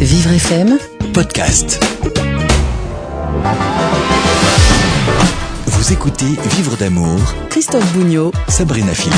Vivre FM podcast. Vous écoutez Vivre d'amour, Christophe Bougnot Sabrina Philippe.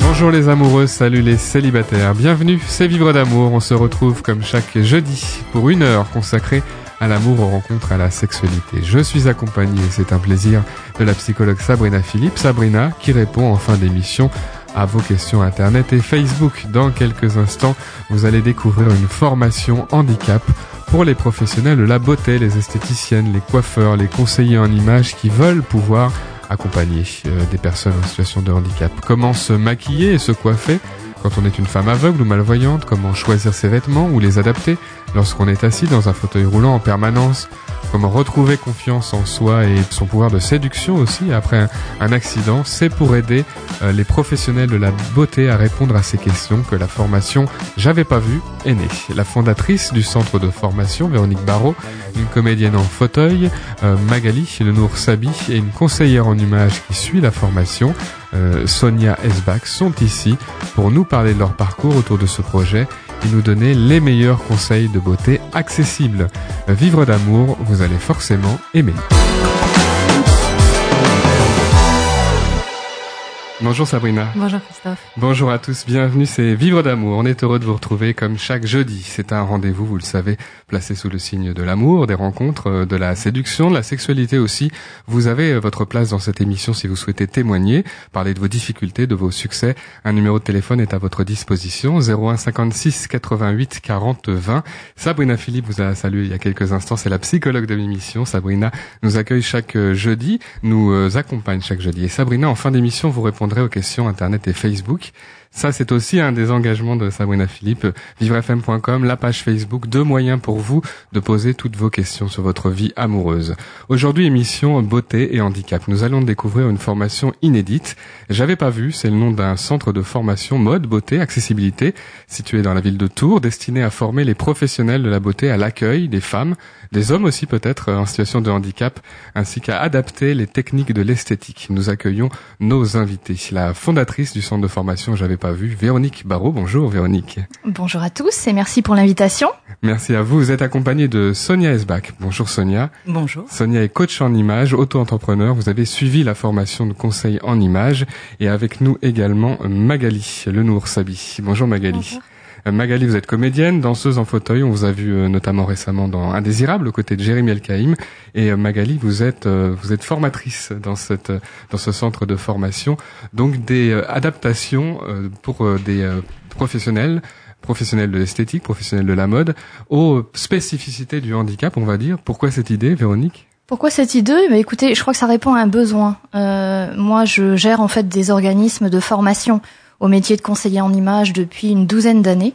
Bonjour les amoureux, salut les célibataires. Bienvenue, c'est Vivre d'amour. On se retrouve comme chaque jeudi pour une heure consacrée à l'amour, aux rencontres, à la sexualité. Je suis accompagné, c'est un plaisir, de la psychologue Sabrina Philippe. Sabrina qui répond en fin d'émission à vos questions Internet et Facebook. Dans quelques instants, vous allez découvrir une formation handicap pour les professionnels de la beauté, les esthéticiennes, les coiffeurs, les conseillers en images qui veulent pouvoir accompagner euh, des personnes en situation de handicap. Comment se maquiller et se coiffer quand on est une femme aveugle ou malvoyante, comment choisir ses vêtements ou les adapter lorsqu'on est assis dans un fauteuil roulant en permanence, comment retrouver confiance en soi et son pouvoir de séduction aussi après un, accident, c'est pour aider euh, les professionnels de la beauté à répondre à ces questions que la formation J'avais pas vu est née. La fondatrice du centre de formation, Véronique Barrault, une comédienne en fauteuil, euh, Magali Lenour Sabi et une conseillère en images qui suit la formation, euh, Sonia Esbach, sont ici pour nous parler de leur parcours autour de ce projet et nous donner les meilleurs conseils de beauté accessibles. Vivre d'amour, vous allez forcément aimer. Bonjour Sabrina. Bonjour Christophe. Bonjour à tous, bienvenue, c'est Vivre d'amour. On est heureux de vous retrouver comme chaque jeudi. C'est un rendez-vous, vous le savez, placé sous le signe de l'amour, des rencontres, euh, de la séduction, de la sexualité aussi. Vous avez euh, votre place dans cette émission si vous souhaitez témoigner, parler de vos difficultés, de vos succès. Un numéro de téléphone est à votre disposition, 01 56 88 40 20. Sabrina Philippe vous a salué il y a quelques instants, c'est la psychologue de l'émission. Sabrina nous accueille chaque euh, jeudi, nous accompagne chaque jeudi. Et Sabrina, en fin d'émission, vous répondrez aux questions Internet et Facebook. Ça, c'est aussi un des engagements de Sabrina Philippe. Vivrefm.com, la page Facebook, deux moyens pour vous de poser toutes vos questions sur votre vie amoureuse. Aujourd'hui, émission beauté et handicap. Nous allons découvrir une formation inédite. J'avais pas vu, c'est le nom d'un centre de formation mode, beauté, accessibilité, situé dans la ville de Tours, destiné à former les professionnels de la beauté à l'accueil des femmes, des hommes aussi peut-être en situation de handicap, ainsi qu'à adapter les techniques de l'esthétique. Nous accueillons nos invités. La fondatrice du centre de formation J'avais pas vu, Véronique Barrault. Bonjour Véronique. Bonjour à tous et merci pour l'invitation. Merci à vous. Vous êtes accompagnée de Sonia Esbach. Bonjour Sonia. Bonjour. Sonia est coach en image, auto-entrepreneur. Vous avez suivi la formation de conseil en image et avec nous également Magali Lenour Sabi. Bonjour Magali. Bonjour. Magali, vous êtes comédienne, danseuse en fauteuil. On vous a vu euh, notamment récemment dans Indésirable, aux côtés de Jérémy Elkaïm. Et euh, Magali, vous êtes euh, vous êtes formatrice dans cette dans ce centre de formation. Donc des adaptations pour des professionnels professionnels de l'esthétique, professionnels de la mode, aux spécificités du handicap, on va dire. Pourquoi cette idée, Véronique? Pourquoi cette idée? Bah, Écoutez, je crois que ça répond à un besoin. Euh, moi, je gère en fait des organismes de formation au métier de conseiller en images depuis une douzaine d'années.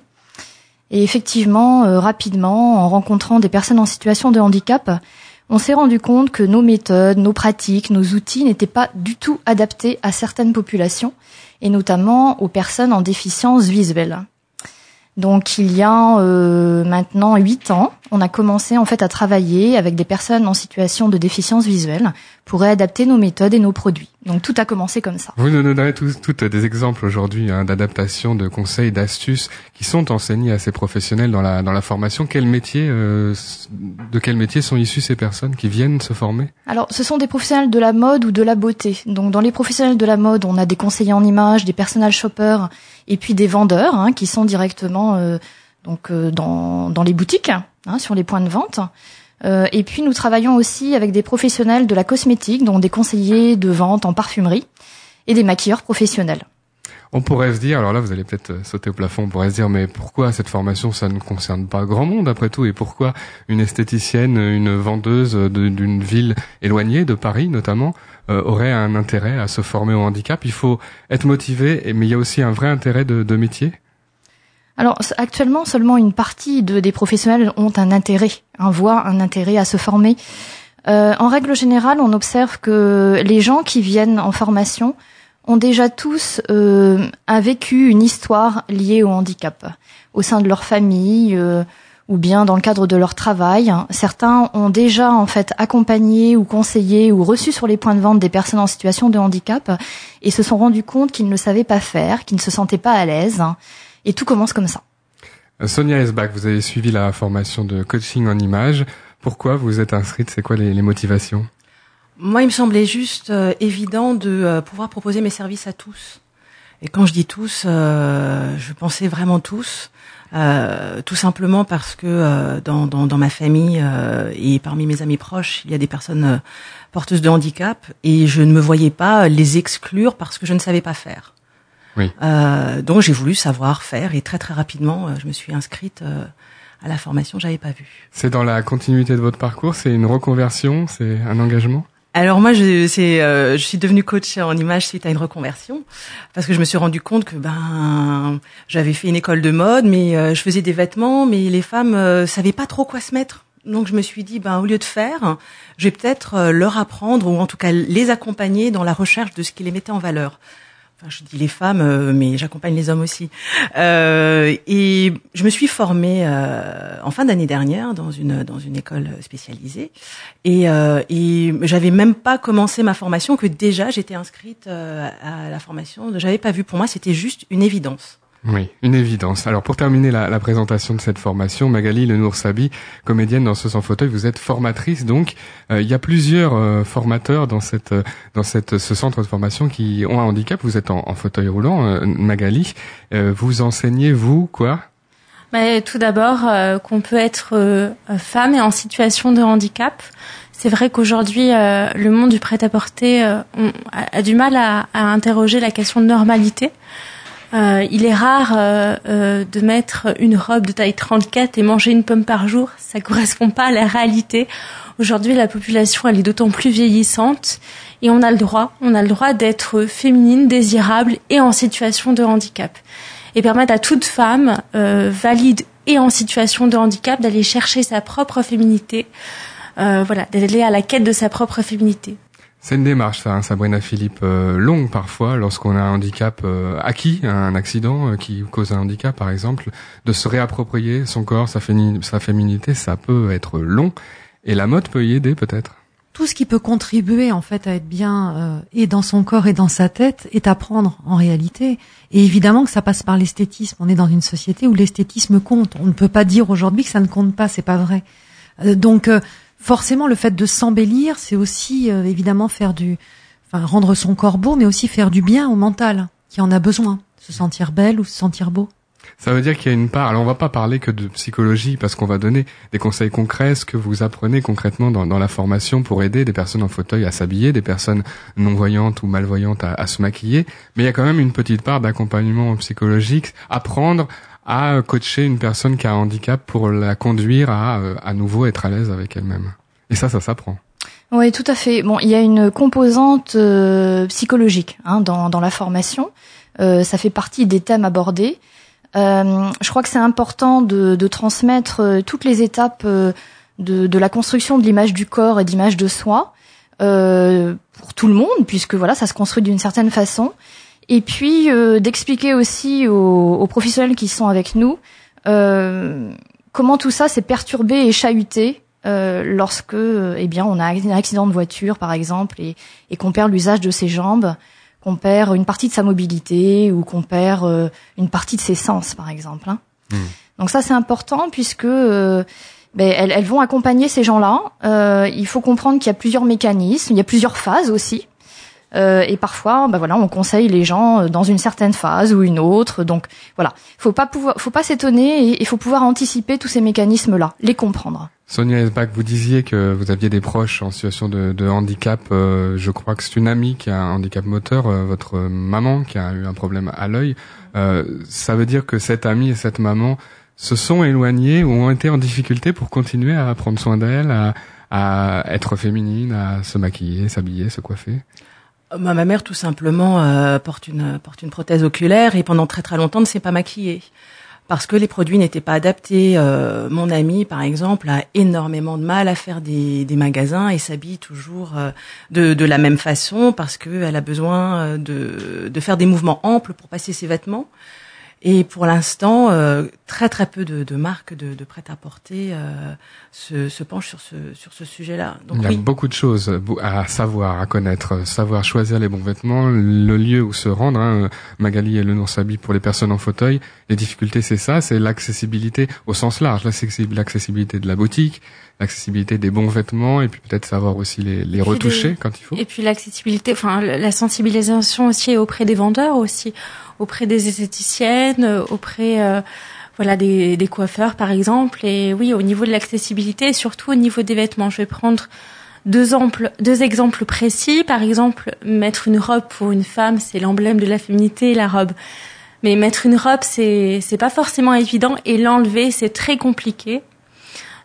Et effectivement, euh, rapidement, en rencontrant des personnes en situation de handicap, on s'est rendu compte que nos méthodes, nos pratiques, nos outils n'étaient pas du tout adaptés à certaines populations, et notamment aux personnes en déficience visuelle. Donc il y a euh, maintenant huit ans, on a commencé en fait à travailler avec des personnes en situation de déficience visuelle pour réadapter nos méthodes et nos produits. Donc tout a commencé comme ça. Vous nous donnerez tous, toutes des exemples aujourd'hui hein, d'adaptation, de conseils, d'astuces qui sont enseignés à ces professionnels dans la dans la formation. Quel métier, euh, de quel métier sont issues ces personnes qui viennent se former? Alors ce sont des professionnels de la mode ou de la beauté. Donc dans les professionnels de la mode, on a des conseillers en images, des personal shoppers et puis des vendeurs hein, qui sont directement euh, donc euh, dans dans les boutiques, hein, sur les points de vente. Euh, et puis nous travaillons aussi avec des professionnels de la cosmétique, dont des conseillers de vente en parfumerie et des maquilleurs professionnels. On pourrait se dire, alors là vous allez peut-être euh, sauter au plafond, on pourrait se dire mais pourquoi cette formation ça ne concerne pas grand monde après tout? Et pourquoi une esthéticienne, une vendeuse d'une ville éloignée de Paris notamment euh, aurait un intérêt à se former au handicap? Il faut être motivé, mais il y a aussi un vrai intérêt de, de métier? Alors actuellement, seulement une partie de, des professionnels ont un intérêt, un voient un intérêt à se former. Euh, en règle générale, on observe que les gens qui viennent en formation ont déjà tous euh, un vécu, une histoire liée au handicap au sein de leur famille euh, ou bien dans le cadre de leur travail. Certains ont déjà en fait accompagné ou conseillé ou reçu sur les points de vente des personnes en situation de handicap et se sont rendus compte qu'ils ne savaient pas faire, qu'ils ne se sentaient pas à l'aise. Et tout commence comme ça. Sonia Esbach, vous avez suivi la formation de coaching en images. Pourquoi vous êtes inscrite? C'est quoi les, les, motivations? Moi, il me semblait juste euh, évident de euh, pouvoir proposer mes services à tous. Et quand je dis tous, euh, je pensais vraiment tous. tout simplement parce que dans, dans, dans, ma famille et parmi mes amis proches, il y a des personnes porteuses de handicap et je ne me voyais pas les exclure parce que je ne savais pas faire. Oui. Euh, donc j'ai voulu savoir faire et très très rapidement, euh, je me suis inscrite euh, à la formation. J'avais pas vu. C'est dans la continuité de votre parcours. C'est une reconversion. C'est un engagement? Alors moi, je, c'est, je suis devenue coach en image suite à une reconversion parce que je me suis rendu compte que ben j'avais fait une école de mode, mais je faisais des vêtements, mais les femmes euh, savaient pas trop quoi se mettre. Donc je me suis dit, ben au lieu de faire, je vais peut-être leur apprendre ou en tout cas les accompagner dans la recherche de ce qui les mettait en valeur je dis les femmes, euh, mais j'accompagne les hommes aussi. Euh, et je me suis formée euh, en fin d'année dernière dans une dans une école spécialisée. Et, euh, et j'avais même pas commencé ma formation que déjà j'étais inscrite euh, à la formation. J'avais pas vu. Pour moi, c'était juste une évidence. Oui, une évidence. Alors pour terminer la, la présentation de cette formation, Magali Lenour Sabi, comédienne dans ce sans fauteuil, vous êtes formatrice donc. Euh, il y a plusieurs euh, formateurs dans cette euh, dans cette ce centre de formation qui ont un handicap. Vous êtes en, en fauteuil roulant, Magali. vous enseignez vous quoi? Mais tout d'abord qu'on peut être femme et en situation de handicap. C'est vrai qu'aujourd'hui, le monde du prêt-à-porter a, a, du mal à, à interroger la question de normalité. Euh, il est rare euh, euh, de mettre une robe de taille 34 et manger une pomme par jour. Ça correspond pas à la réalité. Aujourd'hui, la population, elle est d'autant plus vieillissante et on a le droit, on a le droit d'être féminine, désirable et en situation de handicap. Et permettre à toute femme valide et en situation de handicap d'aller chercher sa propre féminité, voilà, d'aller à la quête de sa propre féminité. C'est une démarche, ça, hein, Sabrina Philippe, euh, longue parfois, lorsqu'on a un handicap euh, acquis, un accident euh, qui cause un handicap, par exemple, de se réapproprier son corps, sa, féminité, ça peut être long. Et la mode peut y aider, peut-être. Tout ce qui peut contribuer, en fait, à être bien et dans son corps et dans sa tête, est à prendre, en réalité. Et évidemment que ça passe par l'esthétisme. On est dans une société où l'esthétisme compte. On ne peut pas dire aujourd'hui que ça ne compte pas, c'est pas vrai. donc forcément, le fait de s'embellir, c'est aussi euh, évidemment faire du, enfin rendre son corps beau, mais aussi faire du bien au mental qui en a besoin, se sentir belle ou se sentir beau. Ça veut dire qu'il y a une part. Alors on va pas parler que de psychologie parce qu'on va donner des conseils concrets, ce que vous apprenez concrètement dans, la formation pour aider des personnes en fauteuil à s'habiller, des personnes non voyantes ou malvoyantes à, à se maquiller. Mais il y a quand même une petite part d'accompagnement psychologique, apprendre à coacher une personne qui a un handicap pour la conduire à euh, à nouveau être à l'aise avec elle-même. Et ça, ça s'apprend. Oui, tout à fait. Bon, il y a une composante euh, psychologique hein, dans, dans la formation. Euh, ça fait partie des thèmes abordés. Euh, je crois que c'est important de, de, transmettre euh, toutes les étapes de, de, la construction de l'image du corps et d'image de soi pour tout le monde, puisque voilà, ça se construit d'une certaine façon et puis euh, d'expliquer aussi aux, aux, professionnels qui sont avec nous euh, comment tout ça s'est perturbé et chahuté euh, lorsque eh bien on a un accident de voiture par exemple et, et qu'on perd l'usage de ses jambes, qu'on perd une partie de sa mobilité ou qu'on perd euh, une partie de ses sens par exemple. Hein. Mmh. Donc ça c'est important puisque euh, ben, elles, elles, vont accompagner ces gens-là. il faut comprendre qu'il y a plusieurs mécanismes, il y a plusieurs phases aussi. Euh, et parfois, bah voilà, on conseille les gens euh, dans une certaine phase ou une autre. Donc voilà, faut pas pouvoir, faut pas s'étonner et il faut pouvoir anticiper tous ces mécanismes-là, les comprendre. Sonia Esbach, vous disiez que vous aviez des proches en situation de, handicap. Euh, je crois que c'est une amie qui a un handicap moteur, votre maman qui a eu un problème à l'œil. ça veut dire que cette amie et cette maman se sont éloignés ou ont été en difficulté pour continuer à prendre soin d'elle, à être féminine, à se maquiller, s'habiller, se coiffer? Ma mère, tout simplement, euh, porte une porte une prothèse oculaire et pendant très très longtemps ne s'est pas maquillée parce que les produits n'étaient pas adaptés. Euh, mon ami, par exemple, a énormément de mal à faire des, magasins et s'habille toujours euh, de, la même façon parce qu'elle a besoin de faire des mouvements amples pour passer ses vêtements. Et pour l'instant, euh, très très peu de, de marques de, de prêt-à-porter euh, se, se penchent sur ce sur ce sujet-là. Donc Il y a oui, beaucoup de choses à savoir, à connaître, savoir choisir les bons vêtements, le lieu où se rendre. Hein. Magali et le nom s'habille pour les personnes en fauteuil. Les difficultés, c'est ça, c'est l'accessibilité au sens large, l'accessi- l'accessibilité de la boutique, l'accessibilité des bons vêtements, et puis peut-être savoir aussi les, les retoucher des- quand il faut. Et puis l'accessibilité, enfin la sensibilisation aussi auprès des vendeurs aussi, auprès des esthéticiennes, auprès euh, voilà des, des coiffeurs par exemple. Et oui, au niveau de l'accessibilité, et surtout au niveau des vêtements. Je vais prendre deux, amples, deux exemples précis. Par exemple, mettre une robe pour une femme, c'est l'emblème de la féminité, la robe. Mais mettre une robe, c'est c'est pas forcément évident, et l'enlever, c'est très compliqué.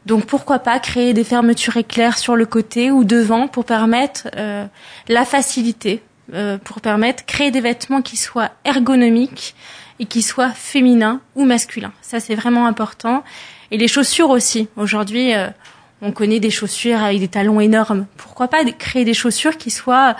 Donc pourquoi pas créer des fermetures éclairs sur le côté ou devant pour permettre euh, la facilité, euh, pour permettre créer des vêtements qui soient ergonomiques et qui soient féminins ou masculins. Ça c'est vraiment important. Et les chaussures aussi. Aujourd'hui, euh, on connaît des chaussures avec des talons énormes. Pourquoi pas créer des chaussures qui soient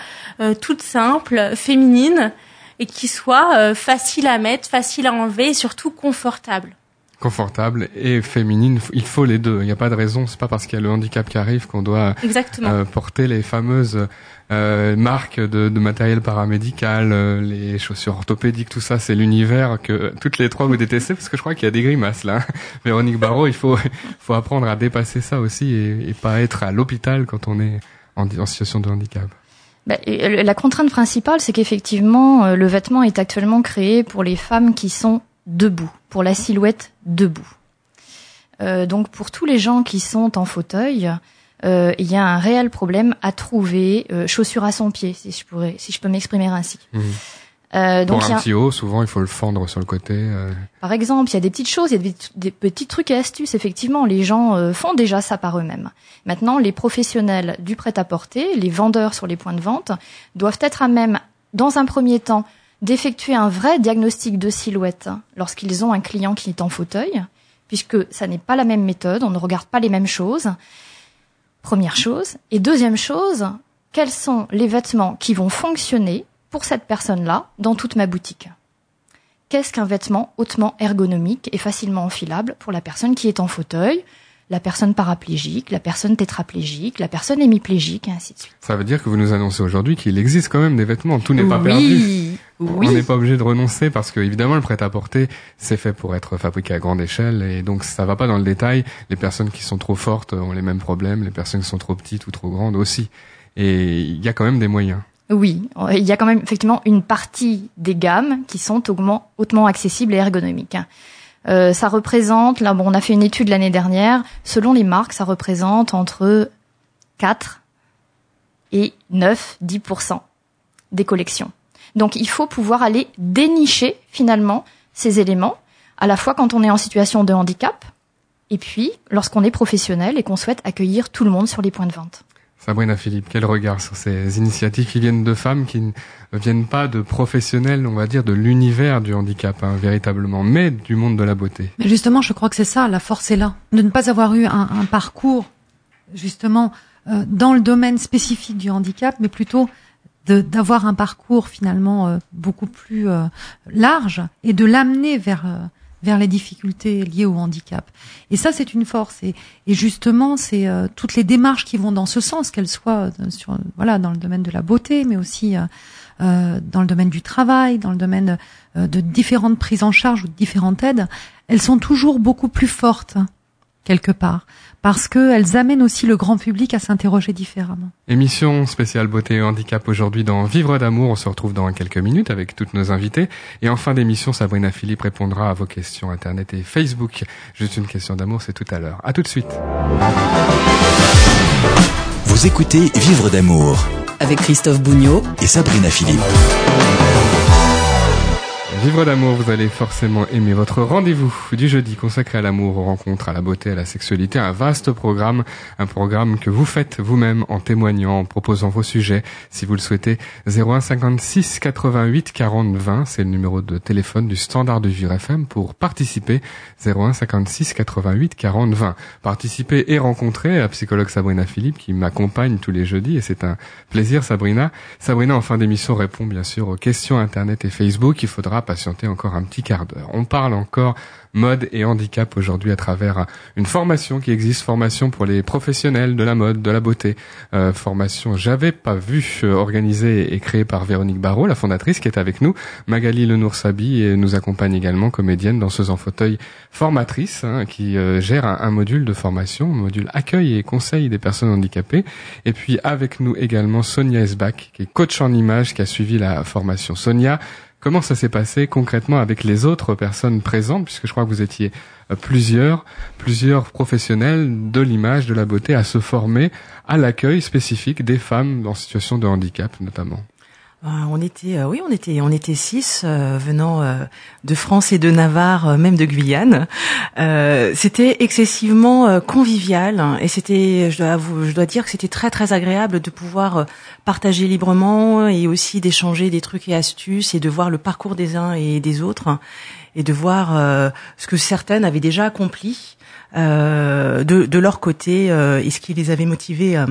toutes simples, féminines et qui soient faciles à mettre, faciles à enlever et surtout confortables. Confortable et féminine, il faut les deux. Il n'y a pas de raison, c'est pas parce qu'il y a le handicap qui arrive qu'on doit euh, porter les fameuses euh, marques de, de matériel paramédical, euh, les chaussures orthopédiques, tout ça, c'est l'univers que toutes les trois vous détestez parce que je crois qu'il y a des grimaces là. Véronique Barrault, il faut faut apprendre à dépasser ça aussi et, et pas être à l'hôpital quand on est en, en situation de handicap. Bah, la contrainte principale, c'est qu'effectivement, le vêtement est actuellement créé pour les femmes qui sont debout, pour la silhouette debout. Euh, donc pour tous les gens qui sont en fauteuil, euh, il y a un réel problème à trouver euh, chaussures à son pied, si je pourrais, si je peux m'exprimer ainsi. Mhm. Euh, donc Pour un a- petit haut, souvent il faut le fendre sur le côté. euh, par exemple, il y a des petites choses, il y a des, des petits trucs et astuces. Effectivement, les gens euh, font déjà ça par eux-mêmes. Maintenant, les professionnels du prêt-à-porter, les vendeurs sur les points de vente, doivent être à même, dans un premier temps, d'effectuer un vrai diagnostic de silhouette lorsqu'ils ont un client qui est en fauteuil, puisque ça n'est pas la même méthode, on ne regarde pas les mêmes choses. Première chose. Et deuxième chose, quels sont les vêtements qui vont fonctionner pour cette personne-là dans toute ma boutique? Qu'est-ce qu'un vêtement hautement ergonomique et facilement enfilable pour la personne qui est en fauteuil, la personne paraplégique, la personne tétraplégique, la personne hémiplégique, et ainsi de suite Ça veut dire que vous nous annoncez aujourd'hui qu'il existe quand même des vêtements. Tout n'est pas perdu. Oui, On n'est pas obligé de renoncer parce que évidemment le prêt-à-porter c'est fait pour être fabriqué à grande échelle et donc ça va pas dans le détail. Les personnes qui sont trop fortes ont les mêmes problèmes, les personnes qui sont trop petites ou trop grandes aussi. Et il y a quand même des moyens. Oui, il y a quand même effectivement une partie des gammes qui sont hautement, hautement accessibles et ergonomiques. Euh, ça représente, là, bon, on a fait une étude l'année dernière, selon les marques, ça représente entre 4 et 9, 10% des collections. Donc il faut pouvoir aller dénicher finalement ces éléments, à la fois quand on est en situation de handicap, et puis lorsqu'on est professionnel et qu'on souhaite accueillir tout le monde sur les points de vente. Sabrina Philippe, quel regard sur ces initiatives qui viennent de femmes qui ne viennent pas de professionnels, on va dire, de l'univers du handicap, hein, véritablement, mais du monde de la beauté. Mais justement, je crois que c'est ça, la force est là. De ne pas avoir eu un, parcours, justement, euh, dans le domaine spécifique du handicap, mais plutôt d'avoir un parcours finalement euh, beaucoup plus euh, large et de l'amener vers vers les difficultés liées au handicap. Et ça, c'est une force. Et, justement, c'est euh, toutes les démarches qui vont dans ce sens, qu'elles soient euh, voilà dans le domaine de la beauté, mais aussi euh, dans le domaine du travail, dans le domaine de différentes prises en charge ou de différentes aides, elles sont toujours beaucoup plus fortes quelque part parce qu'elles amènent aussi le grand public à s'interroger différemment. Émission spéciale beauté et handicap aujourd'hui dans Vivre d'amour. On se retrouve dans quelques minutes avec toutes nos invités. Et en fin d'émission, Sabrina Philippe répondra à vos questions Internet et Facebook. Juste une question d'amour, c'est tout à l'heure. À tout de suite. Vous écoutez Vivre d'amour Avec Christophe Bougnot et Sabrina Philippe. Vivre d'amour, vous allez forcément aimer votre rendez-vous du jeudi consacré à l'amour, aux rencontres, à la beauté, à la sexualité. Un vaste programme, un programme que vous faites vous-même en témoignant, en proposant vos sujets. Si vous le souhaitez, 01 56 88 40 20, c'est le numéro de téléphone du standard de Vivre FM pour participer. 01 56 88 40 20. Participer et rencontrer la psychologue Sabrina Philippe qui m'accompagne tous les jeudis et c'est un plaisir Sabrina. Sabrina en fin d'émission répond bien sûr aux questions internet et Facebook. Il faudra patienter encore un petit quart d'heure. On parle encore mode et handicap aujourd'hui à travers une formation qui existe, formation pour les professionnels de la mode, de la beauté, euh, formation j'avais pas vu euh, organisée et créée par Véronique Barrault, la fondatrice qui est avec nous, Magali Lenour-Sabi nous accompagne également comédienne danseuse en fauteuil formatrice hein, qui euh, gère un, module de formation, module accueil et conseil des personnes handicapées et puis avec nous également Sonia Esbach qui est coach en image qui a suivi la formation. Sonia, Comment ça s'est passé concrètement avec les autres personnes présentes, puisque je crois que vous étiez euh, plusieurs, plusieurs professionnels de l'image, de la beauté, à se former à l'accueil spécifique des femmes en situation de handicap notamment? On était, euh, oui, on était, on était six venant de France et de Navarre, même de Guyane. c'était excessivement convivial et c'était, je dois, dire que c'était très très agréable de pouvoir partager librement et aussi d'échanger des trucs et astuces et de voir le parcours des uns et des autres et de voir euh, ce que certaines avaient déjà accompli euh, de, leur côté euh, et ce qui les avait motivées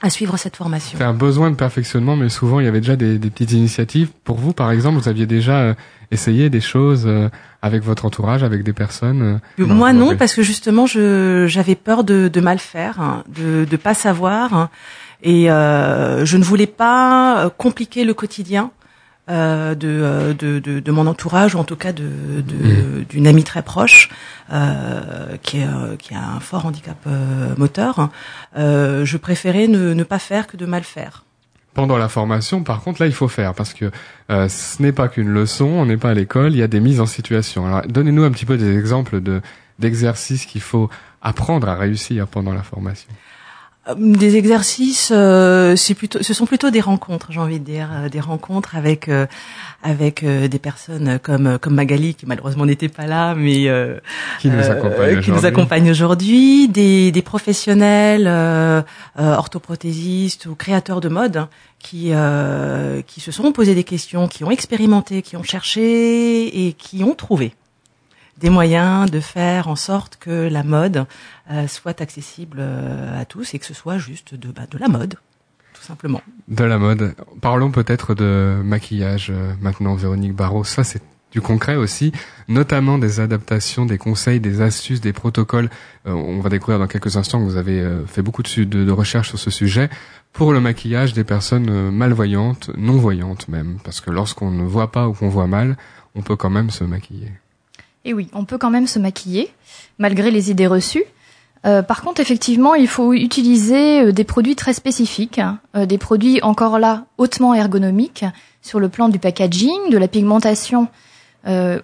à suivre cette formation. C'est un besoin de perfectionnement, mais souvent il y avait déjà des, des petites initiatives. Pour vous, par exemple, vous aviez déjà essayé des choses avec votre entourage, avec des personnes Moi non, parce que justement, je j'avais peur de, de mal faire, hein, de de pas savoir. Hein. Et euh, je ne voulais pas euh, compliquer le quotidien euh, de, de, de, de, mon entourage, ou en tout cas de, mmh. d'une amie très proche euh, qui, est, qui a un fort handicap moteur. je préférais ne, ne pas faire que de mal faire pendant la formation, par contre, là, il faut faire parce que euh, ce n'est pas qu'une leçon, on n'est pas à l'école, il y a des mises en situation. Alors, donnez-nous un petit peu des exemples de d'exercices qu'il faut apprendre à réussir pendant la formation. Euh, des exercices, euh, c'est plutôt, ce sont plutôt des rencontres, j'ai envie de dire, euh, des rencontres avec avec des personnes comme comme Magali qui malheureusement n'était pas là, mais qui nous accompagne qui nous accompagne aujourd'hui, des des professionnels orthoprothésistes ou créateurs de mode qui qui se sont posés des questions, qui ont expérimenté, qui ont cherché et qui ont trouvé des moyens de faire en sorte que la mode euh, soit accessible euh, à tous et que ce soit juste de, bah, de la mode, tout simplement. De la mode. Parlons peut-être de maquillage euh, maintenant, Véronique Barrault. Ça, c'est du concret aussi, notamment des adaptations, des conseils, des astuces, des protocoles. on va découvrir dans quelques instants que vous avez fait beaucoup de, de, de recherches sur ce sujet pour le maquillage des personnes malvoyantes, non-voyantes même, parce que lorsqu'on ne voit pas ou qu'on voit mal, on peut quand même se maquiller. Et oui, on peut quand même se maquiller, malgré les idées reçues. Euh, par contre, effectivement, il faut utiliser euh, des produits très spécifiques, hein. euh, des produits encore là hautement ergonomiques sur le plan du packaging, de la pigmentation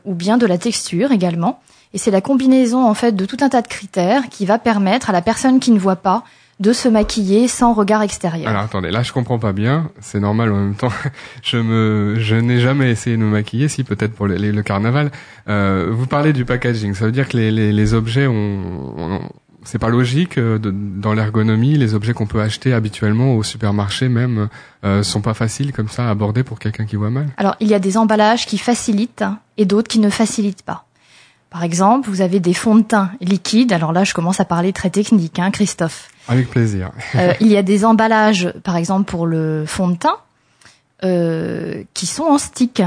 ou bien de la texture également. Et c'est la combinaison en fait de tout un tas de critères qui va permettre à la personne qui ne voit pas de se maquiller sans regard extérieur. Alors attendez, là je comprends pas bien, c'est normal en même temps. je me, je n'ai jamais essayé de me maquiller, si peut-être pour le carnaval. Euh, vous parlez du packaging, ça veut dire que les, les, les objets ont, c'est pas logique euh, dans l'ergonomie. Les objets qu'on peut acheter habituellement au supermarché même euh, sont pas faciles comme ça à aborder pour quelqu'un qui voit mal. Alors il y a des emballages qui facilitent et d'autres qui ne facilitent pas. Par exemple, vous avez des fonds de teint liquides. Alors là, je commence à parler très technique, hein, Christophe. Avec plaisir. euh, il y a des emballages, par exemple pour le fond de teint, euh, qui sont en stick,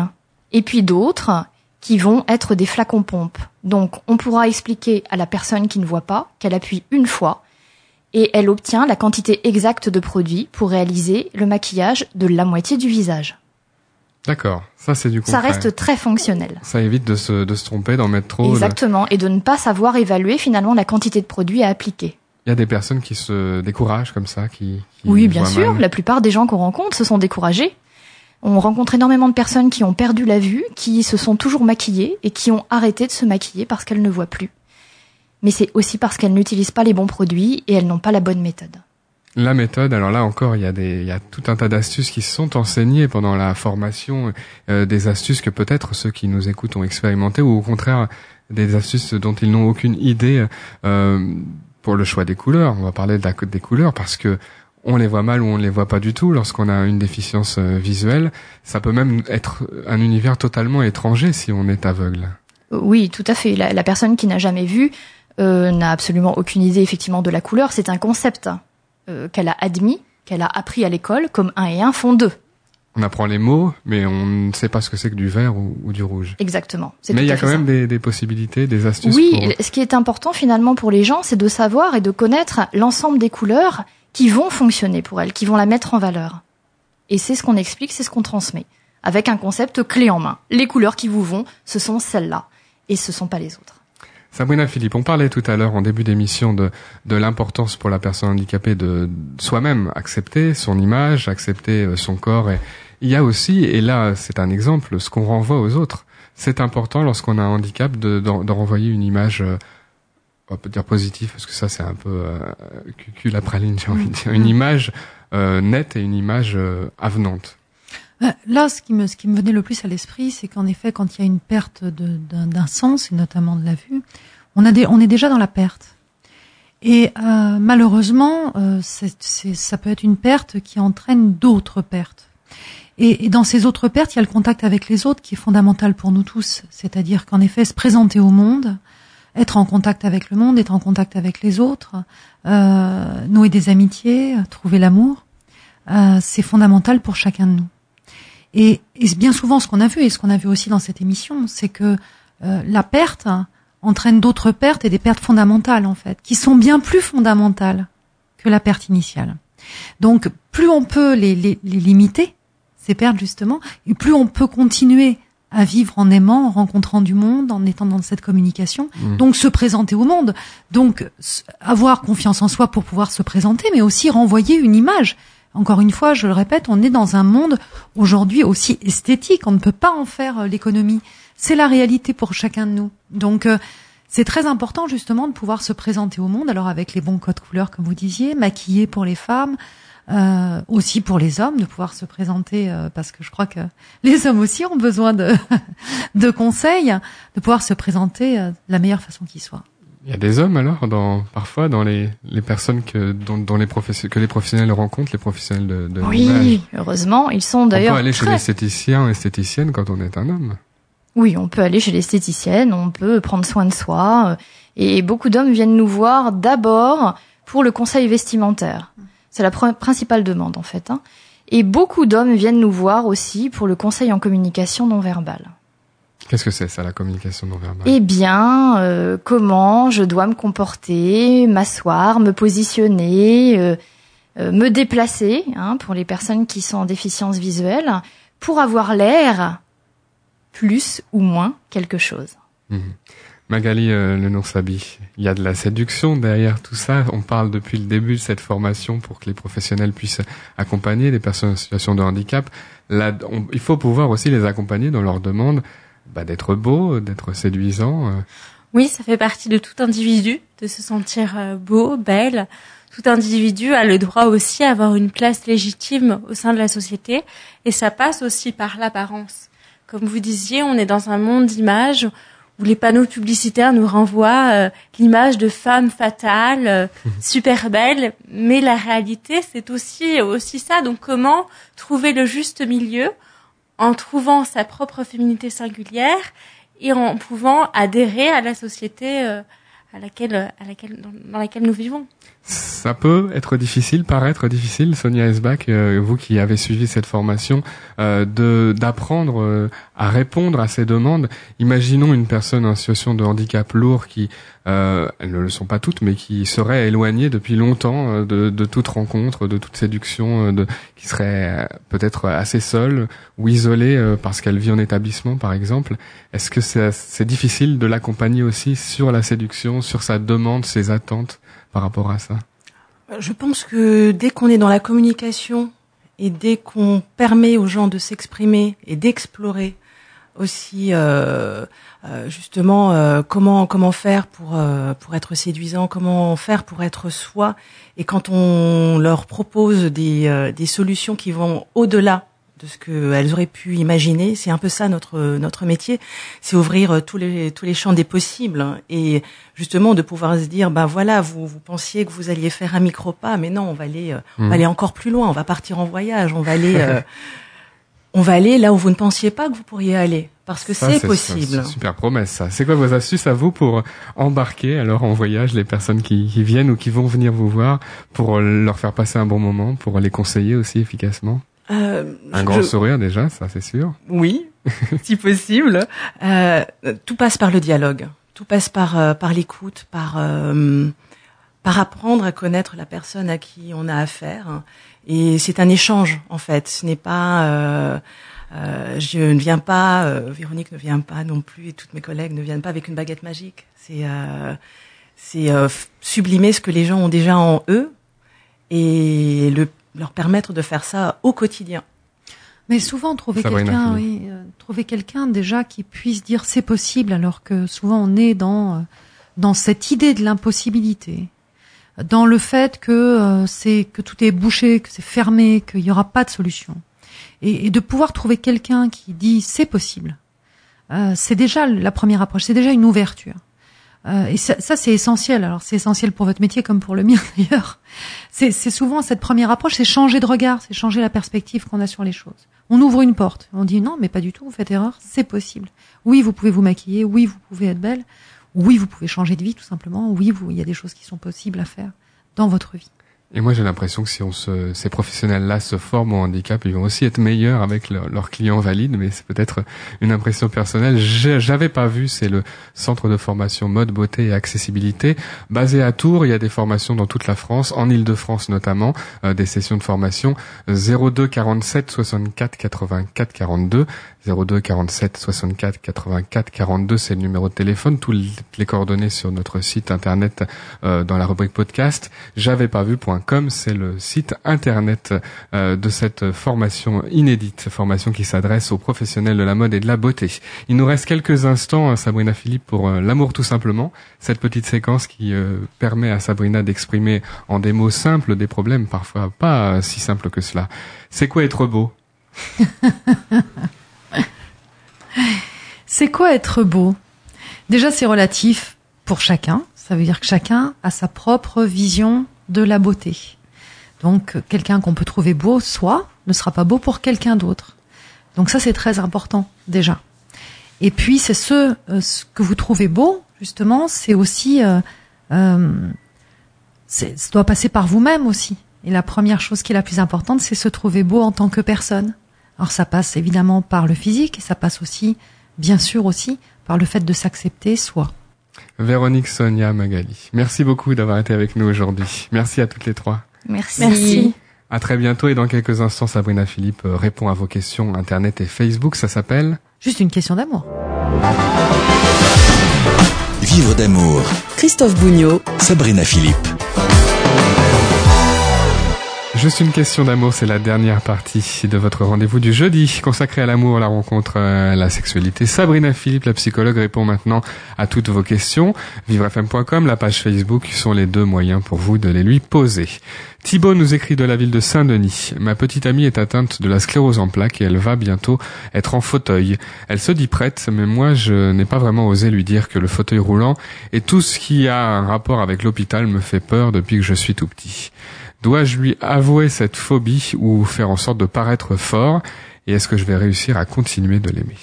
et puis d'autres qui vont être des flacons pompes. Donc, on pourra expliquer à la personne qui ne voit pas qu'elle appuie une fois et elle obtient la quantité exacte de produit pour réaliser le maquillage de la moitié du visage. D'accord, ça c'est du concret. Ça reste très fonctionnel. Ça évite de se, de se tromper, d'en mettre trop. Exactement, et de ne pas savoir évaluer finalement la quantité de produit à appliquer. Il y a des personnes qui se découragent comme ça, qui. qui oui, bien sûr. La plupart des gens qu'on rencontre se sont découragés. On rencontre énormément de personnes qui ont perdu la vue, qui se sont toujours maquillées et qui ont arrêté de se maquiller parce qu'elles ne voient plus. Mais c'est aussi parce qu'elles n'utilisent pas les bons produits et elles n'ont pas la bonne méthode. La méthode, alors là encore, il y a des, il y a tout un tas d'astuces qui sont enseignées pendant la formation, euh, des astuces que peut-être ceux qui nous écoutent ont expérimenté ou au contraire des astuces dont ils n'ont aucune idée euh, pour le choix des couleurs. On va parler de la, des couleurs parce que on les voit mal ou on les voit pas du tout lorsqu'on a une déficience euh, visuelle. Ça peut même être un univers totalement étranger si on est aveugle. Oui, tout à fait. La, la personne qui n'a jamais vu euh, n'a absolument aucune idée effectivement de la couleur. C'est un concept euh, qu'elle a admis, qu'elle a appris à l'école, comme un et un font deux. On apprend les mots, mais on ne sait pas ce que c'est que du vert ou, du rouge. Exactement. Mais il y a quand même des, des, possibilités, des astuces. Oui, ce qui est important finalement pour les gens, c'est de savoir et de connaître l'ensemble des couleurs qui vont fonctionner pour elles, qui vont la mettre en valeur. Et c'est ce qu'on explique, c'est ce qu'on transmet, avec un concept clé en main. Les couleurs qui vous vont, ce sont celles-là, et ce sont pas les autres. Sabrina Philippe, on parlait tout à l'heure en début d'émission de, de l'importance pour la personne handicapée de soi-même accepter son image, accepter euh, son corps. Et il y a aussi, et là c'est un exemple, ce qu'on renvoie aux autres. C'est important lorsqu'on a un handicap de, de, renvoyer une image, euh, on peut dire positive, parce que ça c'est un peu euh, cul la praline, j'ai envie de dire, une image euh, nette et une image euh, avenante. Euh, là, ce qui me, ce qui me venait le plus à l'esprit, c'est qu'en effet, quand il y a une perte d'un sens, et notamment de la vue, on, a des, on est déjà dans la perte. Et euh, malheureusement, euh, ça peut être une perte qui entraîne d'autres pertes. Et, et, dans ces autres pertes, il y a le contact avec les autres qui est fondamental pour nous tous. C'est-à-dire qu'en effet, se présenter au monde, être en contact avec le monde, être en contact avec les autres, euh, nouer des amitiés, trouver l'amour, euh, c'est fondamental pour chacun de nous. Et, et bien souvent, ce qu'on a vu et ce qu'on a vu aussi dans cette émission, c'est que euh, la perte entraîne d'autres pertes et des pertes fondamentales en fait, qui sont bien plus fondamentales que la perte initiale. Donc, plus on peut les, les, les limiter, ces pertes justement, et plus on peut continuer à vivre en aimant, en rencontrant du monde, en étant dans cette communication. Mmh. Donc se présenter au monde, donc avoir confiance en soi pour pouvoir se présenter, mais aussi renvoyer une image. Encore une fois, je le répète, on est dans un monde aujourd'hui aussi esthétique, on ne peut pas en faire euh, l'économie. C'est la réalité pour chacun de nous. Donc euh, c'est très important justement de pouvoir se présenter au monde, alors avec les bons codes couleurs comme vous disiez, maquillés pour les femmes, euh, aussi pour les hommes de pouvoir se présenter euh, parce que je crois que les hommes aussi ont besoin de de conseils de pouvoir se présenter euh, de la meilleure façon qui soit. Il y a des hommes alors dans parfois dans les les personnes que dont, les professionnels que les professionnels rencontrent les professionnels de, de Oui, heureusement, ils sont d'ailleurs On peut aller chez l'esthéticien esthéticienne quand on est un homme. Oui, on peut aller chez l'esthéticienne, on peut prendre soin de soi et beaucoup d'hommes viennent nous voir d'abord pour le conseil vestimentaire. C'est la principale demande en fait. Hein. Et beaucoup d'hommes viennent nous voir aussi pour le conseil en communication non verbale. Qu'est-ce que c'est ça, la communication non verbale? Eh bien, euh, comment je dois me comporter, m'asseoir, me positionner, euh, euh, me déplacer, hein, pour les personnes qui sont en déficience visuelle, pour avoir l'air plus ou moins quelque chose. Mmh. Magali euh, Le Sabi, il y a de la séduction derrière tout ça. On parle depuis le début de cette formation pour que les professionnels puissent accompagner les personnes en situation de handicap. Là, il faut pouvoir aussi les accompagner dans leur demande bah, d'être beau, d'être séduisant. Euh. Oui, ça fait partie de tout individu de se sentir euh, beau, belle. Tout individu a le droit aussi à avoir une place légitime au sein de la société et ça passe aussi par l'apparence. Comme vous disiez, on est dans un monde d'images où les panneaux publicitaires nous renvoient euh, l'image de femmes fatales, euh, super belles, mais la réalité c'est aussi aussi ça. Donc comment trouver le juste milieu en trouvant sa propre féminité singulière et en pouvant adhérer à la société euh, à laquelle, à laquelle, dans laquelle nous vivons? Ça peut être difficile, paraître difficile, Sonia Esbach, euh, vous qui avez suivi cette formation, euh, de d'apprendre euh, à répondre à ces demandes. Imaginons une personne en situation de handicap lourd qui, elles ne le sont pas toutes, mais qui serait éloignée depuis longtemps de, de toute rencontre, de toute séduction, de, qui serait peut-être assez seule ou isolée parce qu'elle vit en établissement, par exemple. Est-ce que c'est difficile de l'accompagner aussi sur la séduction, sur sa demande, ses attentes? Par rapport à ça Je pense que dès qu'on est dans la communication et dès qu'on permet aux gens de s'exprimer et d'explorer aussi euh, euh, justement euh, comment comment faire pour pour être séduisant, comment faire pour être soi et quand on leur propose des des solutions qui vont au-delà de ce qu'elles auraient pu imaginer. C'est un peu ça notre notre métier, c'est ouvrir euh, tous les tous les champs des possibles et justement de pouvoir se dire ben voilà vous vous pensiez que vous alliez faire un micro pas mais non on va aller euh, on va hmm. aller encore plus loin, on va partir en voyage, on va aller euh, on va aller là où vous ne pensiez pas que vous pourriez aller parce que c'est possible. Super promesse ça. C'est quoi vos astuces à vous pour embarquer alors en voyage les personnes qui, qui viennent ou qui vont venir vous voir pour leur faire passer un bon moment, pour les conseiller aussi efficacement? Euh, Un grand sourire déjà, ça c'est sûr. Oui, si possible. Euh, tout passe par le dialogue. Tout passe par euh, par l'écoute, par euh, par apprendre à connaître la personne à qui on a affaire. Et c'est un échange en fait. Ce n'est pas euh, euh, je ne viens pas, euh, Véronique ne vient pas non plus, et toutes mes collègues ne viennent pas avec une baguette magique. C'est euh, c'est euh, sublimer ce que les gens ont déjà en eux et le, leur permettre de faire ça au quotidien. Mais souvent trouver quelqu'un, oui, euh, trouver quelqu'un déjà qui puisse dire c'est possible, alors que souvent on est dans euh, dans cette idée de l'impossibilité, dans le fait que euh, c'est que tout est bouché, que c'est fermé, qu'il n'y aura pas de solution, et, et de pouvoir trouver quelqu'un qui dit c'est possible, euh, c'est déjà la première approche, c'est déjà une ouverture. Euh, et ça, ça, c'est essentiel. Alors c'est essentiel pour votre métier comme pour le mien d'ailleurs. C'est c'est souvent cette première approche, c'est changer de regard, c'est changer la perspective qu'on a sur les choses. On ouvre une porte, on dit non, mais pas du tout, vous faites erreur, c'est possible. Oui, vous pouvez vous maquiller, oui, vous pouvez être belle, oui, vous pouvez changer de vie tout simplement, oui, vous, il y a des choses qui sont possibles à faire dans votre vie. Et moi j'ai l'impression que si on se, ces professionnels-là se forment au handicap, ils vont aussi être meilleurs avec leur- leurs clients valides, mais c'est peut-être une impression personnelle. J'avais pas vu, c'est le centre de formation mode, beauté et accessibilité, basé à Tours. Il y a des formations dans toute la France, en Île-de-France notamment, euh, des sessions de formation 02 47 64 84 42. 02 47 64 84 42, c'est le numéro de téléphone. Toutes les coordonnées sur notre site internet euh, dans la rubrique podcast. J'avais pas vu.com, c'est le site internet euh, de cette formation inédite, formation qui s'adresse aux professionnels de la mode et de la beauté. Il nous reste quelques instants, euh, Sabrina Philippe, pour euh, l'amour tout simplement. Cette petite séquence qui permet à Sabrina d'exprimer en des mots simples des problèmes parfois pas si simples que cela. C'est quoi être beau? C'est quoi être beau? Déjà, c'est relatif pour chacun. Ça veut dire que chacun a sa propre vision de la beauté. Donc, quelqu'un qu'on peut trouver beau, soit, ne sera pas beau pour quelqu'un d'autre. Donc ça, c'est très important, déjà. Et puis, c'est ce, euh, que vous trouvez beau, justement, c'est aussi... euh, euh, ça doit passer par vous-même aussi. Et la première chose qui est la plus importante, c'est se trouver beau en tant que personne. Alors ça passe évidemment par le physique, et ça passe aussi, bien sûr aussi, par le fait de s'accepter soi. Véronique, Sonia, Magali. Merci beaucoup d'avoir été avec nous aujourd'hui. Merci à toutes les trois. Merci. Merci. À très bientôt et dans quelques instants, Sabrina Philippe euh, répond à vos questions Internet et Facebook. Ça s'appelle Juste une question d'amour. Vivre d'amour. Christophe Bougnot, Sabrina Philippe. Juste une question d'amour, c'est la dernière partie de votre rendez-vous du jeudi consacré à l'amour, la rencontre, euh, la sexualité. Sabrina Philippe, la psychologue, répond maintenant à toutes vos questions. Vivrefm.com, la page Facebook sont les deux moyens pour vous de les lui poser. Thibaut nous écrit de la ville de Saint-Denis. Ma petite amie est atteinte de la sclérose en plaques et elle va bientôt être en fauteuil. Elle se dit prête, mais moi je n'ai pas vraiment osé lui dire que le fauteuil roulant et tout ce qui a un rapport avec l'hôpital me fait peur depuis que je suis tout petit. Dois-je lui avouer cette phobie ou faire en sorte de paraître fort? Et est-ce que je vais réussir à continuer de l'aimer?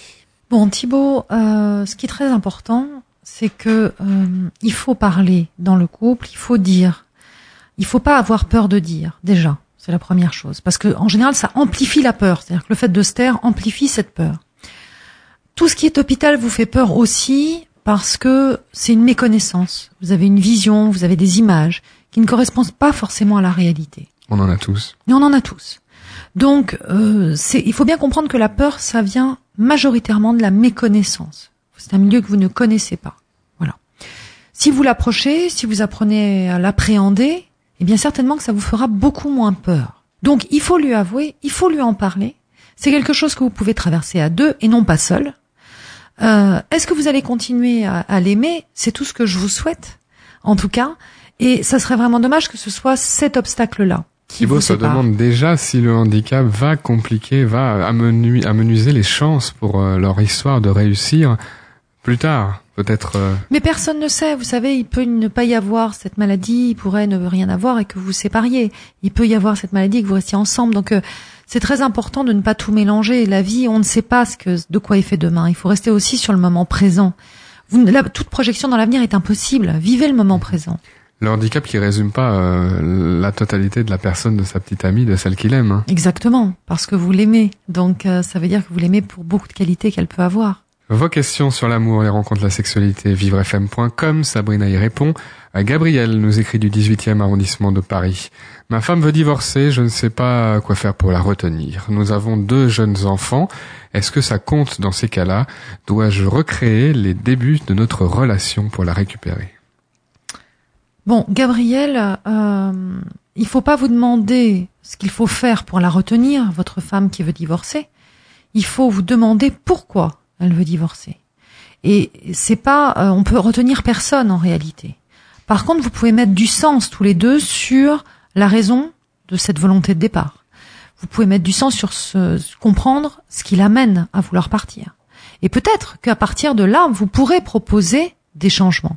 Bon, Thibaut, euh, ce qui est très important, c'est que euh, il faut parler dans le couple, il faut dire. Il faut pas avoir peur de dire, déjà. C'est la première chose. Parce que, en général, ça amplifie la peur. C'est-à-dire que le fait de se taire amplifie cette peur. Tout ce qui est hôpital vous fait peur aussi parce que c'est une méconnaissance. Vous avez une vision, vous avez des images qui ne correspondent pas forcément à la réalité. On en a tous. Mais on en a tous. Donc, euh, c'est, il faut bien comprendre que la peur, ça vient majoritairement de la méconnaissance. C'est un milieu que vous ne connaissez pas. Voilà. Si vous l'approchez, si vous apprenez à l'appréhender, eh bien certainement que ça vous fera beaucoup moins peur. Donc, il faut lui avouer, il faut lui en parler. C'est quelque chose que vous pouvez traverser à deux et non pas seul. Euh, Est-ce que vous allez continuer à, à l'aimer? C'est tout ce que je vous souhaite, en tout cas. Et ça serait vraiment dommage que ce soit cet obstacle-là. Thibaut se demande déjà si le handicap va compliquer, va amenu- amenuiser les chances pour euh, leur histoire de réussir plus tard. Peut-être. euh, Mais personne ne sait, vous savez, il peut ne pas y avoir cette maladie, il pourrait ne rien avoir et que vous vous sépariez. Il peut y avoir cette maladie et que vous restiez ensemble. Donc euh, c'est très important de ne pas tout mélanger. La vie, on ne sait pas ce que, de quoi est fait demain. Il faut rester aussi sur le moment présent. Vous, la- toute projection dans l'avenir est impossible. Vivez le moment présent. Le handicap qui résume pas euh, la totalité de la personne de sa petite amie, de celle qu'il aime. hein. Exactement, parce que vous l'aimez. Donc euh, ça veut dire que vous l'aimez pour beaucoup de qualités qu'elle peut avoir. Vos questions sur l'amour, les rencontres, la sexualité, vivrefm.com, Sabrina y répond. Gabriel nous écrit du 18e arrondissement de Paris. Ma femme veut divorcer, je ne sais pas quoi faire pour la retenir. Nous avons deux jeunes enfants. Est-ce que ça compte dans ces cas-là? Dois-je recréer les débuts de notre relation pour la récupérer? Bon, Gabriel, euh, il faut pas vous demander ce qu'il faut faire pour la retenir, votre femme qui veut divorcer. Il faut vous demander pourquoi elle veut divorcer. Et c'est pas, euh, on peut retenir personne en réalité. Par contre, vous pouvez mettre du sens tous les deux sur la raison de cette volonté de départ. Vous pouvez mettre du sens sur ce, comprendre ce qui l'amène à vouloir partir. Et peut-être qu'à partir de là, vous pourrez proposer des changements.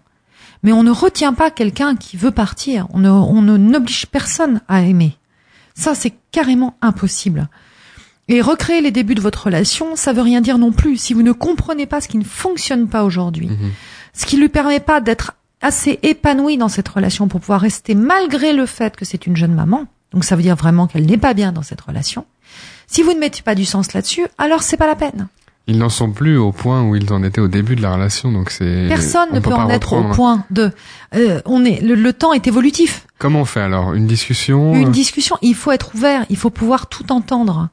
Mais on ne retient pas quelqu'un qui veut partir. On ne, on ne n'oblige personne à aimer. Ça, c'est carrément impossible. Et recréer les débuts de votre relation, ça veut rien dire non plus. Si vous ne comprenez pas ce qui ne fonctionne pas aujourd'hui, Mhm. ce qui lui permet pas d'être assez épanoui dans cette relation pour pouvoir rester malgré le fait que c'est une jeune maman, donc ça veut dire vraiment qu'elle n'est pas bien dans cette relation. Si vous ne mettez pas du sens là-dessus, alors c'est pas la peine. Ils n'en sont plus au point où ils en étaient au début de la relation, donc c'est. Personne on ne peut pas en être au point de. euh, on est le, le temps est évolutif. Comment on fait alors? Une discussion Une euh, discussion, il faut être ouvert, il faut pouvoir tout entendre.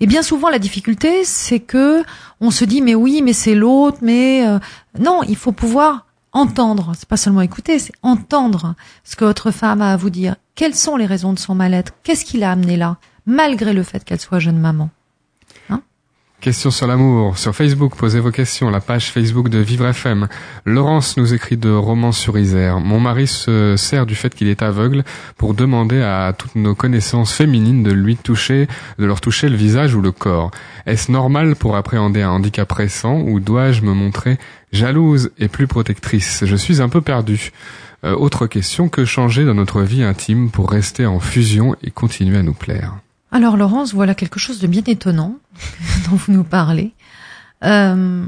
Et bien souvent la difficulté, c'est que on se dit mais oui, mais c'est l'autre, mais euh, non, il faut pouvoir entendre. C'est pas seulement écouter, c'est entendre ce que votre femme a à vous dire. Quelles sont les raisons de son mal-être? Qu'est-ce qui l'a amené là, malgré le fait qu'elle soit jeune maman Question sur l'amour. Sur Facebook, posez vos questions. La page Facebook de Vivre FM. Laurence nous écrit de Romans-sur-Isère. Mon mari se sert du fait qu'il est aveugle pour demander à toutes nos connaissances féminines de lui toucher, de leur toucher le visage ou le corps. Est-ce normal pour appréhender un handicap récent ou dois-je me montrer jalouse et plus protectrice? Je suis un peu perdue. Euh, autre question, que changer dans notre vie intime pour rester en fusion et continuer à nous plaire? Alors Laurence, voilà quelque chose de bien étonnant dont vous nous parlez. Euh,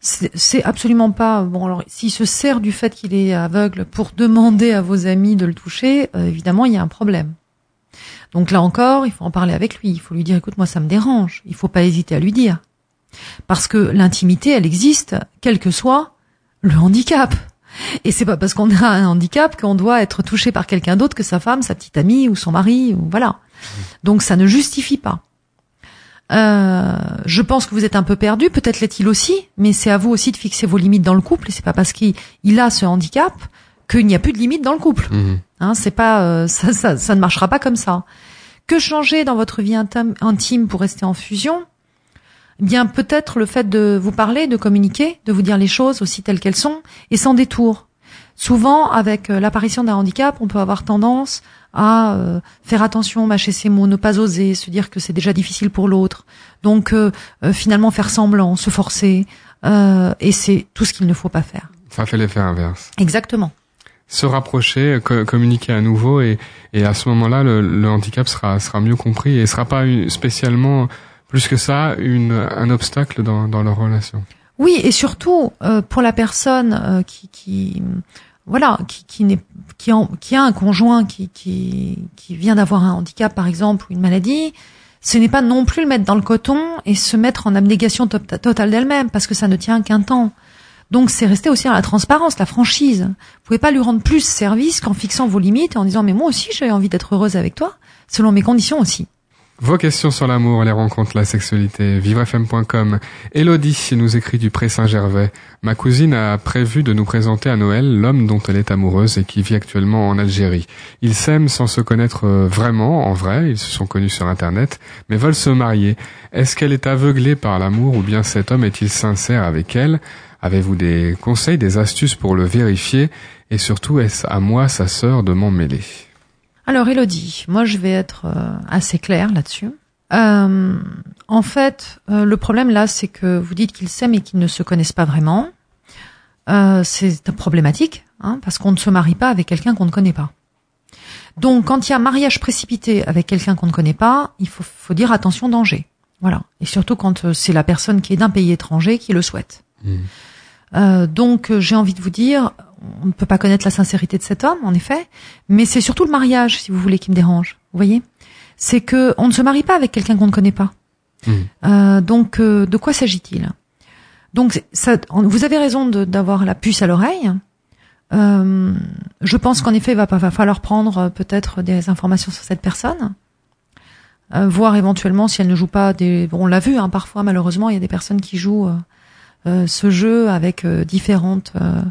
c'est absolument pas bon. Alors, s'il se sert du fait qu'il est aveugle pour demander à vos amis de le toucher, euh, évidemment, il y a un problème. Donc là encore, il faut en parler avec lui. Il faut lui dire, écoute, moi, ça me dérange. Il faut pas hésiter à lui dire, parce que l'intimité, elle existe, quel que soit le handicap. Et c'est pas parce qu'on a un handicap qu'on doit être touché par quelqu'un d'autre que sa femme, sa petite amie ou son mari ou voilà. Donc ça ne justifie pas. Euh, je pense que vous êtes un peu perdu, peut-être l'est-il aussi, mais c'est à vous aussi de fixer vos limites dans le couple. Et c'est pas parce qu'il il a ce handicap qu'il n'y a plus de limites dans le couple. Mhm. Hein, c'est pas euh, ça, ça, ça ne marchera pas comme ça. Que changer dans votre vie intime, intime pour rester en fusion? Eh Bien peut-être le fait de vous parler, de communiquer, de vous dire les choses aussi telles qu'elles sont et sans détour. Souvent, avec euh, l'apparition d'un handicap, on peut avoir tendance à euh, faire attention, mâcher ses mots, ne pas oser, se dire que c'est déjà difficile pour l'autre. Donc euh, euh, finalement faire semblant, se forcer, euh, et c'est tout ce qu'il ne faut pas faire. Ça fait l'effet inverse. Exactement. se rapprocher, co- communiquer à nouveau et, et à ce moment-là, le, le handicap sera, sera mieux compris et sera pas spécialement plus que ça une, un obstacle dans, dans leur relation. Oui, et surtout euh, pour la personne euh, qui, voilà, qui, n'est qui, a un conjoint qui, vient d'avoir un handicap par exemple ou une maladie, ce n'est pas non plus le mettre dans le coton et se mettre en abnégation to- totale d'elle-même parce que ça ne tient qu'un temps. Donc c'est rester aussi dans la transparence, la franchise. Vous pouvez pas lui rendre plus service qu'en fixant vos limites et en disant mais moi aussi j'ai envie d'être heureuse avec toi selon mes conditions aussi. Vos questions sur l'amour, les rencontres, la sexualité, vivrefm.com. Elodie nous écrit du Pré Saint-Gervais. Ma cousine a prévu de nous présenter à Noël l'homme dont elle est amoureuse et qui vit actuellement en Algérie. Ils s'aiment sans se connaître euh, vraiment, en vrai, ils se sont connus sur Internet, mais veulent se marier. Est-ce qu'elle est aveuglée par l'amour ou bien cet homme est-il sincère avec elle? Avez-vous des conseils, des astuces pour le vérifier? Et surtout, est-ce à moi, sa sœur, de m'en mêler? Alors Elodie, moi je vais être euh, assez claire là-dessus. Euh, en fait, euh, le problème là, c'est que vous dites qu'ils s'aiment et qu'ils ne se connaissent pas vraiment. Euh, c'est problématique, hein, parce qu'on ne se marie pas avec quelqu'un qu'on ne connaît pas. Donc, quand il y a mariage précipité avec quelqu'un qu'on ne connaît pas, il faut, faut dire attention danger. Voilà. Et surtout quand euh, c'est la personne qui est d'un pays étranger qui le souhaite. Mhm. Euh, donc, j'ai envie de vous dire, on ne peut pas connaître la sincérité de cet homme, en effet, mais c'est surtout le mariage, si vous voulez, qui me dérange. Vous voyez, c'est que on ne se marie pas avec quelqu'un qu'on ne connaît pas. Mmh. Euh, donc, euh, de quoi s'agit-il? Donc, ça, vous avez raison d'avoir la puce à l'oreille. Euh, je pense qu'en effet, il va, pas- va falloir prendre euh, peut-être des informations sur cette personne, euh, voir éventuellement si elle ne joue pas des. Bon, on l'a vu, hein, parfois malheureusement, il y a des personnes qui jouent euh, euh, ce jeu avec euh, différentes, euh,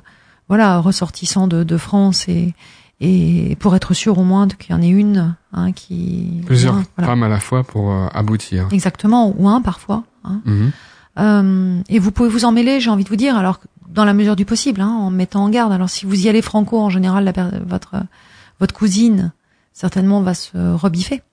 voilà, ressortissants de, de France et et pour être sûr au moins qu'il y en ait une hein, qui Plusieurs voilà. femmes à la fois pour euh, aboutir. exactement ou un parfois. Hein. Mhm. Euh, et vous pouvez vous en mêler, j'ai envie de vous dire, alors dans la mesure du possible, hein, en mettant en garde. Alors si vous y allez franco, en général, la, votre votre cousine certainement va se rebiffer.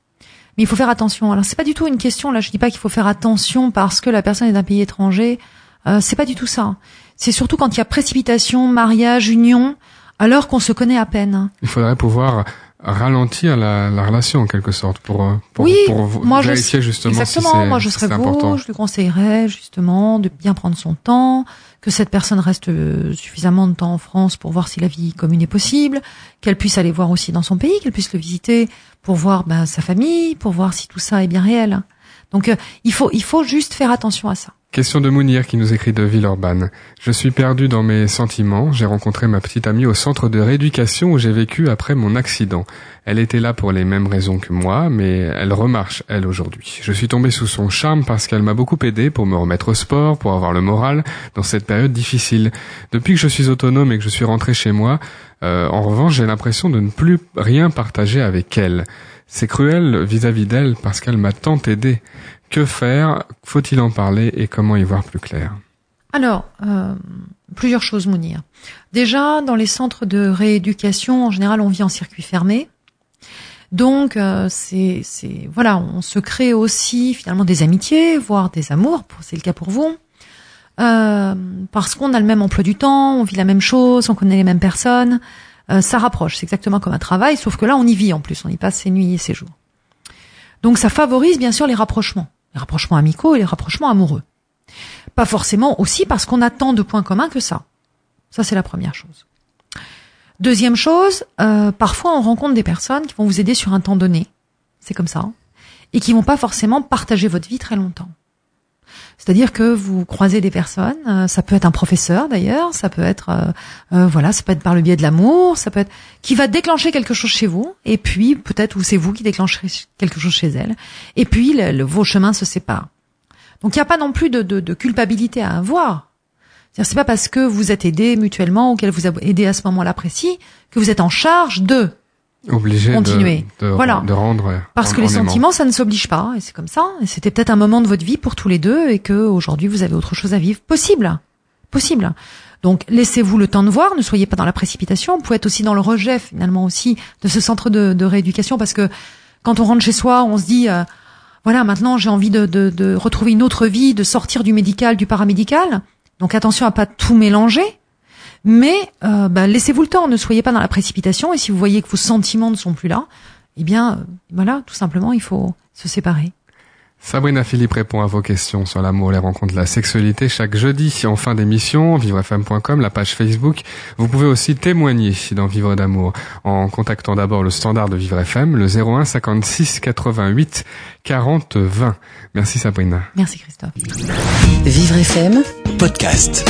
Mais il faut faire attention. Alors c'est pas du tout une question. Là, je dis pas qu'il faut faire attention parce que la personne est d'un pays étranger. Euh, c'est pas du tout ça. C'est surtout quand il y a précipitation, mariage, union, alors qu'on se connaît à peine. Il faudrait pouvoir ralentir la, la relation en quelque sorte pour, pour, Oui, pour moi, je- justement Exactement. si Moi, je serais important. je lui conseillerais justement de bien prendre son temps, que cette personne reste euh, suffisamment de temps en France pour voir si la vie commune est possible, qu'elle puisse aller voir aussi dans son pays, qu'elle puisse le visiter pour voir ben, sa famille, pour voir si tout ça est bien réel. Donc, euh, il faut, il faut juste faire attention à ça. Question de Mounir qui nous écrit de Villeurbanne. Je suis perdu dans mes sentiments. J'ai rencontré ma petite amie au centre de rééducation où j'ai vécu après mon accident. Elle était là pour les mêmes raisons que moi, mais elle remarche, elle, aujourd'hui. Je suis tombé sous son charme parce qu'elle m'a beaucoup aidé pour me remettre au sport, pour avoir le moral dans cette période difficile. Depuis que je suis autonome et que je suis rentré chez moi, euh, en revanche, j'ai l'impression de ne plus rien partager avec elle. C'est cruel vis-à-vis d'elle parce qu'elle m'a tant aidé. Que faire? Faut-il en parler et comment y voir plus clair? Alors, euh, plusieurs choses, Mounir. Déjà, dans les centres de rééducation, en général, on vit en circuit fermé. Donc, euh, c'est, voilà, on se crée aussi finalement des amitiés, voire des amours, c'est le cas pour vous, Euh, parce qu'on a le même emploi du temps, on vit la même chose, on connaît les mêmes personnes. Euh, ça rapproche, c'est exactement comme un travail, sauf que là, on y vit en plus, on y passe ses nuits et ses jours. Donc, ça favorise bien sûr les rapprochements, les rapprochements amicaux et les rapprochements amoureux. Pas forcément aussi parce qu'on a tant de points communs que ça. Ça, c'est la première chose. Deuxième chose, euh, parfois on rencontre des personnes qui vont vous aider sur un temps donné, c'est comme ça, et qui vont pas forcément partager votre vie très longtemps. C'est-à-dire que vous croisez des personnes, euh, ça peut être un professeur d'ailleurs, ça peut être, euh, euh, voilà, ça peut être par le biais de l'amour, ça peut être qui va déclencher quelque chose chez vous, et puis peut-être ou c'est vous qui déclencherez quelque chose chez elle, et puis le- le- vos chemins se séparent. Donc il n'y a pas non plus de, de, de culpabilité à avoir. C'est pas parce que vous êtes aidé mutuellement ou qu'elle vous a aidé à ce moment-là précis que vous êtes en charge de. Obligé de, Continuer. de, Voilà. de rendre. Parce en- que les sentiments, ça ne s'oblige pas, et c'est comme ça. Et c'était peut-être un moment de votre vie pour tous les deux, et que aujourd'hui vous avez autre chose à vivre. Possible, possible. Donc laissez-vous le temps de voir, ne soyez pas dans la précipitation. Vous pouvez être aussi dans le rejet finalement aussi de ce centre de, de rééducation, parce que quand on rentre chez soi, on se dit, euh, voilà, maintenant j'ai envie de, de, de retrouver une autre vie, de sortir du médical, du paramédical. Donc attention à pas tout mélanger. Mais euh, bah, laissez-vous le temps, ne soyez pas dans la précipitation. Et si vous voyez que vos sentiments ne sont plus là, eh bien, euh, voilà, tout simplement, il faut se séparer. Sabrina Philippe répond à vos questions sur l'amour, les rencontres, la sexualité chaque jeudi en fin d'émission, vivrefm.com, la page Facebook. Vous pouvez aussi témoigner dans Vivre d'amour en contactant d'abord le standard de Vivre FM, le 01 56 88 40 20. Merci Sabrina. Merci Christophe. Vivre FM Podcast.